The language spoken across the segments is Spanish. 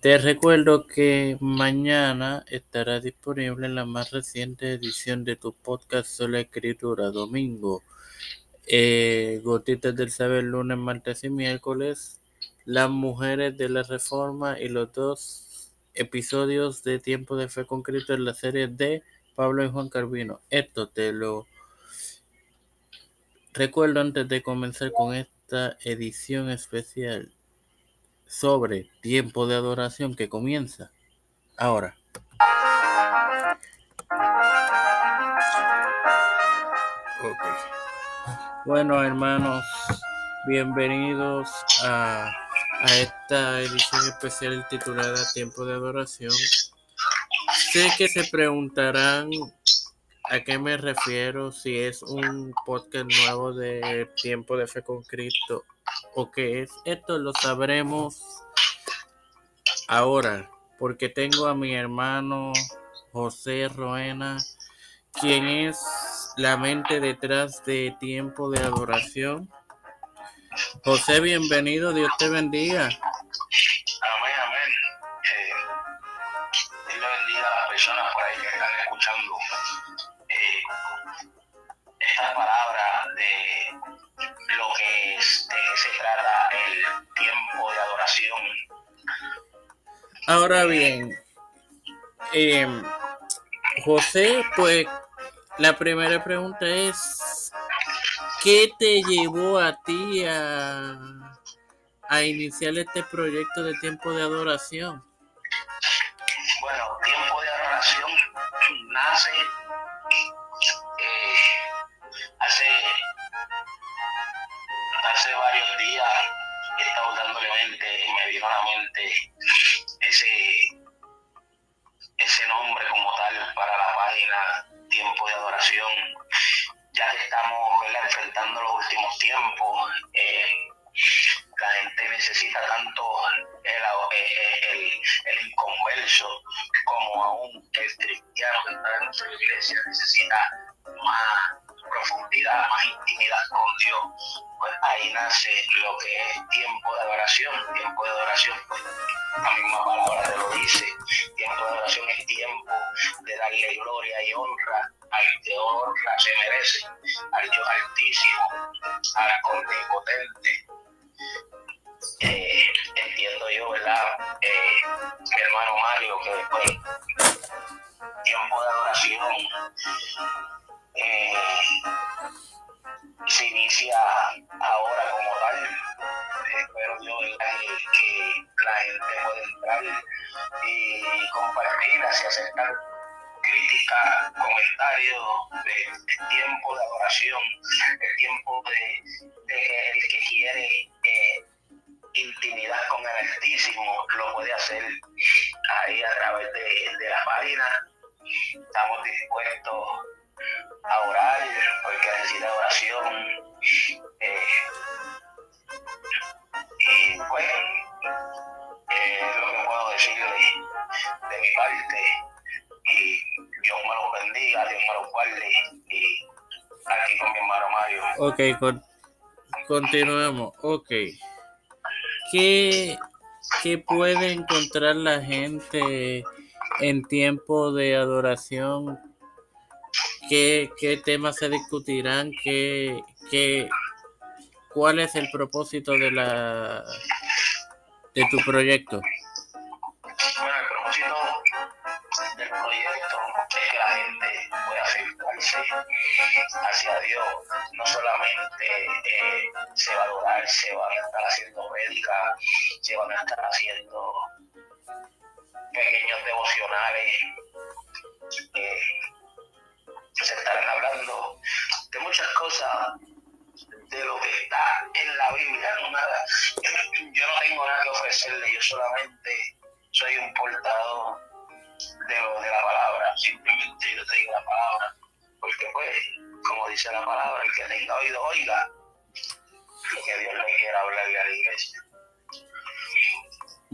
Te recuerdo que mañana estará disponible la más reciente edición de tu podcast Sola Escritura, domingo. Eh, Gotitas del Saber, lunes, martes y miércoles. Las mujeres de la Reforma y los dos episodios de Tiempo de Fe con en la serie de Pablo y Juan Carvino. Esto te lo recuerdo antes de comenzar con esta edición especial sobre tiempo de adoración que comienza ahora. Bueno, hermanos, bienvenidos a, a esta edición especial titulada Tiempo de Adoración. Sé que se preguntarán a qué me refiero, si es un podcast nuevo de Tiempo de Fe con Cristo o qué es. Esto lo sabremos ahora, porque tengo a mi hermano José Roena, quien es la mente detrás de Tiempo de Adoración. José, bienvenido, Dios te bendiga. Amén, amén. Eh, Dios le bendiga a las personas por ahí que están escuchando eh, esta palabra Ahora bien, em, José, pues la primera pregunta es, ¿qué te llevó a ti a, a iniciar este proyecto de tiempo de adoración? Bueno, tiempo de adoración nace eh, hace, varios días. He estado dándole mente, me vino a la mente ese, ese nombre como tal para la página Tiempo de Adoración, ya que estamos enfrentando los últimos tiempos. eh, la gente necesita tanto el, el, el, el inconverso como aún el cristiano que está dentro de la iglesia necesita más profundidad, más intimidad con Dios. Pues ahí nace lo que es tiempo de adoración. Tiempo de adoración, pues la misma palabra te lo dice. Tiempo de adoración es tiempo de darle gloria y honra al que honra se merece, al Dios altísimo, al omnipotente. Eh, entiendo yo, ¿verdad? Eh, mi hermano Mario, que pues, tiempo de adoración eh, se inicia ahora como tal. Espero yo ¿verdad? que, que la gente y compartir, así aceptar crítica, comentarios de, tiempo de adoración, el tiempo de, de el que quiere eh, intimidad con el Altísimo lo puede hacer ahí a través de, de la página. Estamos dispuestos a orar porque necesita oración. Eh, Ok, con- continuemos. Ok. ¿Qué, ¿Qué puede encontrar la gente en tiempo de adoración? ¿Qué, qué temas se discutirán? ¿Qué, qué, ¿Cuál es el propósito de, la, de tu proyecto? Se van a estar haciendo prédicas, se van a estar haciendo pequeños devocionales.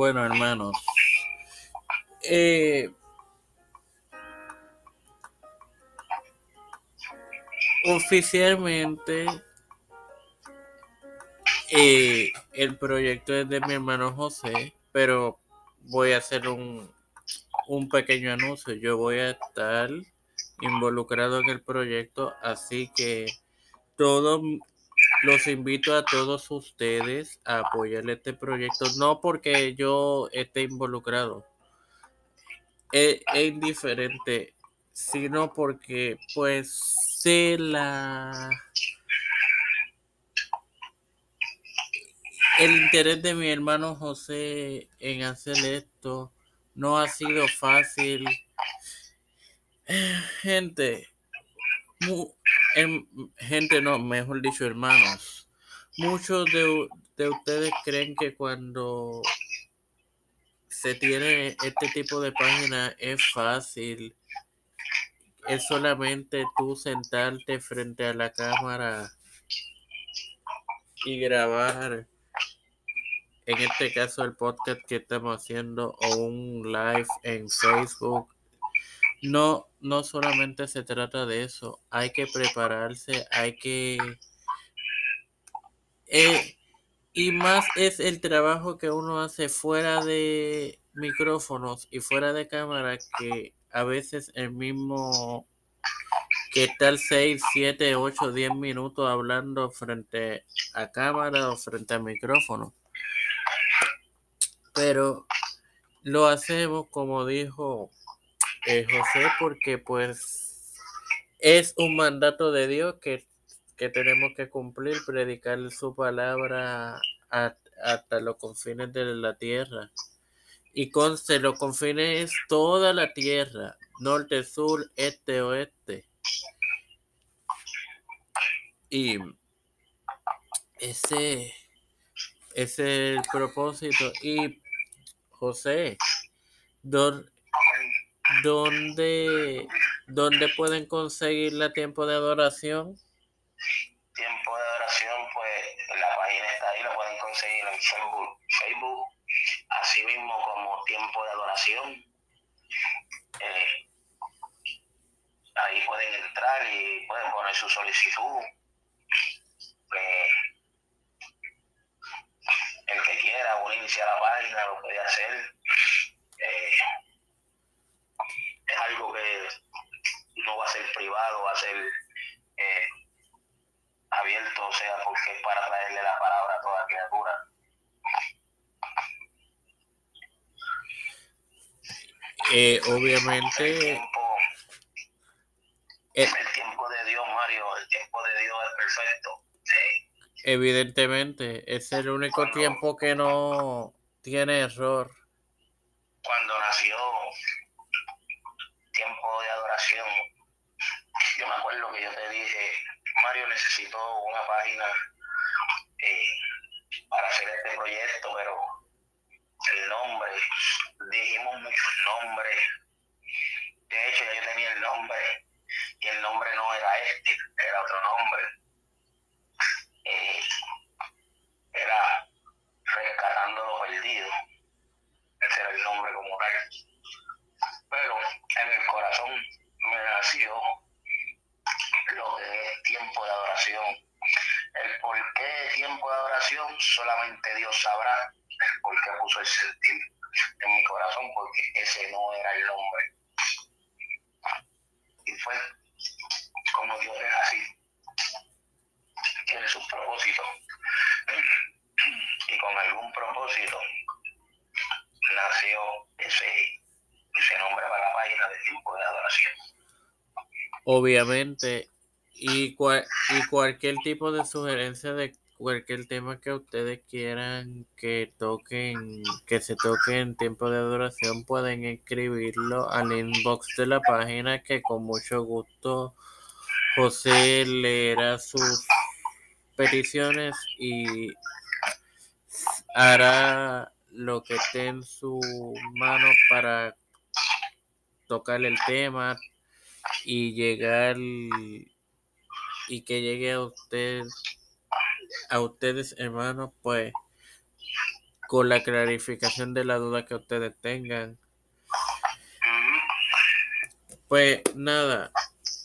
Bueno, hermanos. eh, oficialmente eh, el proyecto es de mi hermano José, pero voy a hacer un, un pequeño anuncio. Yo voy a estar involucrado en el proyecto, así que todos los invito a todos ustedes a apoyar este proyecto, no porque yo esté involucrado, es, es indiferente, sino porque pues sé la el interés de mi hermano José en hacer esto no ha sido fácil. Gente, em, gente no, mejor dicho, hermanos. Muchos de, de ustedes creen que cuando se tiene este tipo de página es fácil. Es solamente tú sentarte frente a la cámara y grabar en este caso el podcast que estamos haciendo o un live en Facebook, no, no solamente se trata de eso, hay que prepararse, hay que... Eh, y más es el trabajo que uno hace fuera de micrófonos y fuera de cámara que a veces el mismo que estar 6, 7, 8, 10 minutos hablando frente a cámara o frente a micrófono pero lo hacemos como dijo eh, José porque pues es un mandato de Dios que, tenemos que cumplir, predicar su palabra hasta los confines de la tierra. Y conste, los confines es toda la tierra, norte, sur, este, oeste. Y ese, ese es el propósito. Y José, ¿dónde, dónde pueden conseguir la tiempo de adoración? Tiempo de adoración, pues la página está ahí, lo pueden conseguir en Facebook, Facebook así mismo como tiempo de adoración. Eh, ahí pueden entrar y pueden poner su solicitud. Eh, el que quiera unirse a la página lo puede hacer. Eh, es algo que no va a ser privado, va a ser eh, abierto, o sea, porque es para traerle la palabra a toda criatura. Eh, obviamente. El tiempo, el tiempo de Dios, Mario, el tiempo de Dios es perfecto. Evidentemente, es el único tiempo que no tiene error. Cuando nació tiempo de adoración, yo me acuerdo que yo te dije, Necesito una página eh, para hacer este proyecto, pero el nombre, dijimos muchos nombres. De hecho, yo tenía el nombre y el nombre no era este, era otro nombre eh, era rescatando lo perdido. Ese era el nombre como tal. Pero en el corazón me nació lo que es tiempo de adoración. El por qué tiempo de adoración solamente Dios sabrá por qué puso el sentir en mi corazón, porque ese no era el nombre. Y fue como Dios es así tiene sus propósitos. Y con algún propósito nació ese, ese nombre para la página de tiempo de adoración. Obviamente, y, y cualquier tipo de sugerencia de cualquier tema que ustedes quieran que toquen, que se toque en tiempo de adoración, pueden escribirlo al inbox de la página que con mucho gusto José leerá sus peticiones y hará lo que esté en su mano para tocar el tema y llegar y que llegue a usted a ustedes hermanos pues con la clarificación de la duda que ustedes tengan pues nada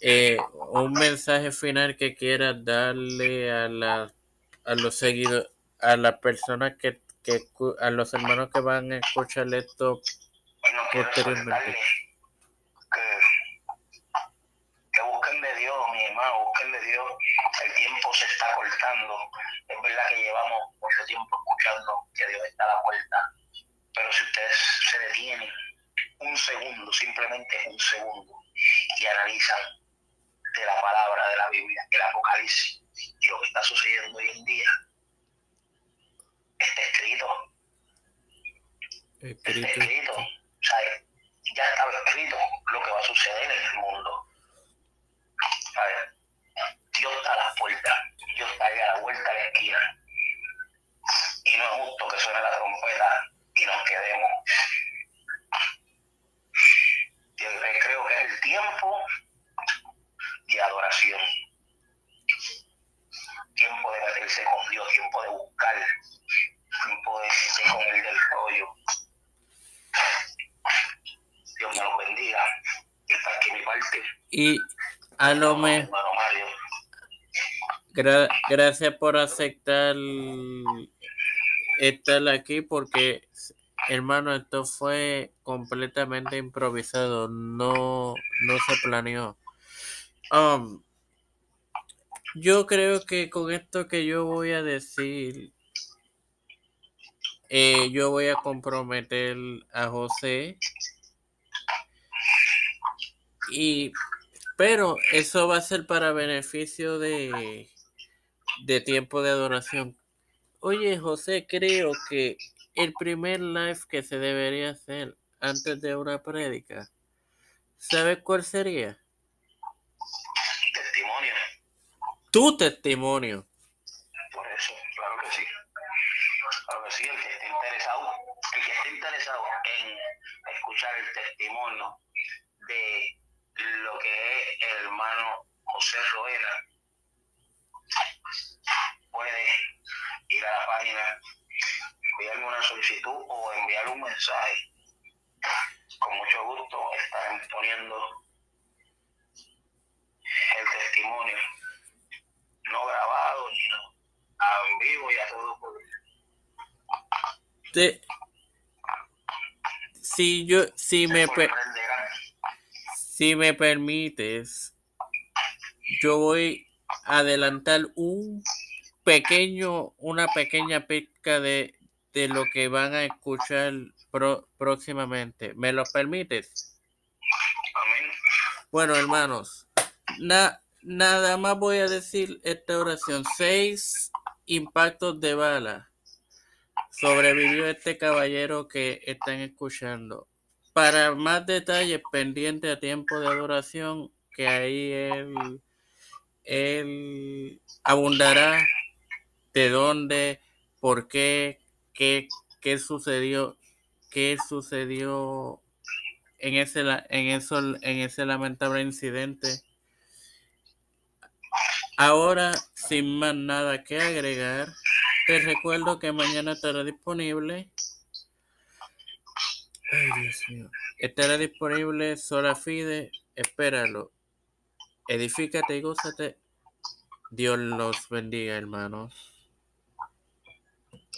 eh, un mensaje final que quieras darle a la a los seguidores a las personas que, que a los hermanos que van a escuchar esto posteriormente. Que, que busquen de Dios, mi hermano, busquen de Dios. El tiempo se está cortando. Es verdad que llevamos mucho tiempo escuchando que Dios está a la puerta. Pero si ustedes se detienen un segundo, simplemente un segundo, y analizan de la palabra de la Biblia, el Apocalipsis, y lo que está sucediendo hoy en día, está escrito. Está escrito. O sea, ya estaba escrito lo que va a suceder en el mundo. Dios está a la puerta, Dios está ahí a la vuelta de la esquina. Y no es justo que suene la trompeta y nos quedemos. Yo creo que es el tiempo de adoración. Tiempo de meterse con Dios, tiempo de buscar, tiempo de irse con el del rollo. Dios me lo bendiga. Y está aquí mi parte. Y a lo mejor. gracias por aceptar estar aquí porque hermano esto fue completamente improvisado no no se planeó Um, yo creo que con esto que yo voy a decir, eh, yo voy a comprometer a José. Y, pero eso va a ser para beneficio de, de tiempo de adoración. Oye, José, creo que el primer live que se debería hacer antes de una prédica, ¿sabes cuál sería? tu testimonio. Por eso, claro que sí. Claro que sí, el que esté interesado, el que esté interesado en escuchar el testimonio de lo que es el hermano José Roena, puede ir a la página, enviarme una solicitud o enviar un mensaje. Con mucho gusto estarán poniendo el testimonio. No grabado, ni no, en vivo y a todo por... si yo, si me, si me permites, yo voy a adelantar un pequeño, una pequeña pizca de, de lo que van a escuchar próximamente. ¿Me lo permites? Amén. Bueno, hermanos, na, Nada más voy a decir esta oración. Seis impactos de bala. Sobrevivió este caballero que están escuchando. Para más detalles, pendiente a tiempo de adoración, que ahí él, él abundará de dónde, por qué, qué, qué sucedió, qué sucedió en ese, en, eso, en ese lamentable incidente Ahora, sin más nada que agregar, te recuerdo que mañana estará disponible. Estará disponible Sola Fide. Espéralo. Edifícate y gózate. Dios los bendiga, hermanos.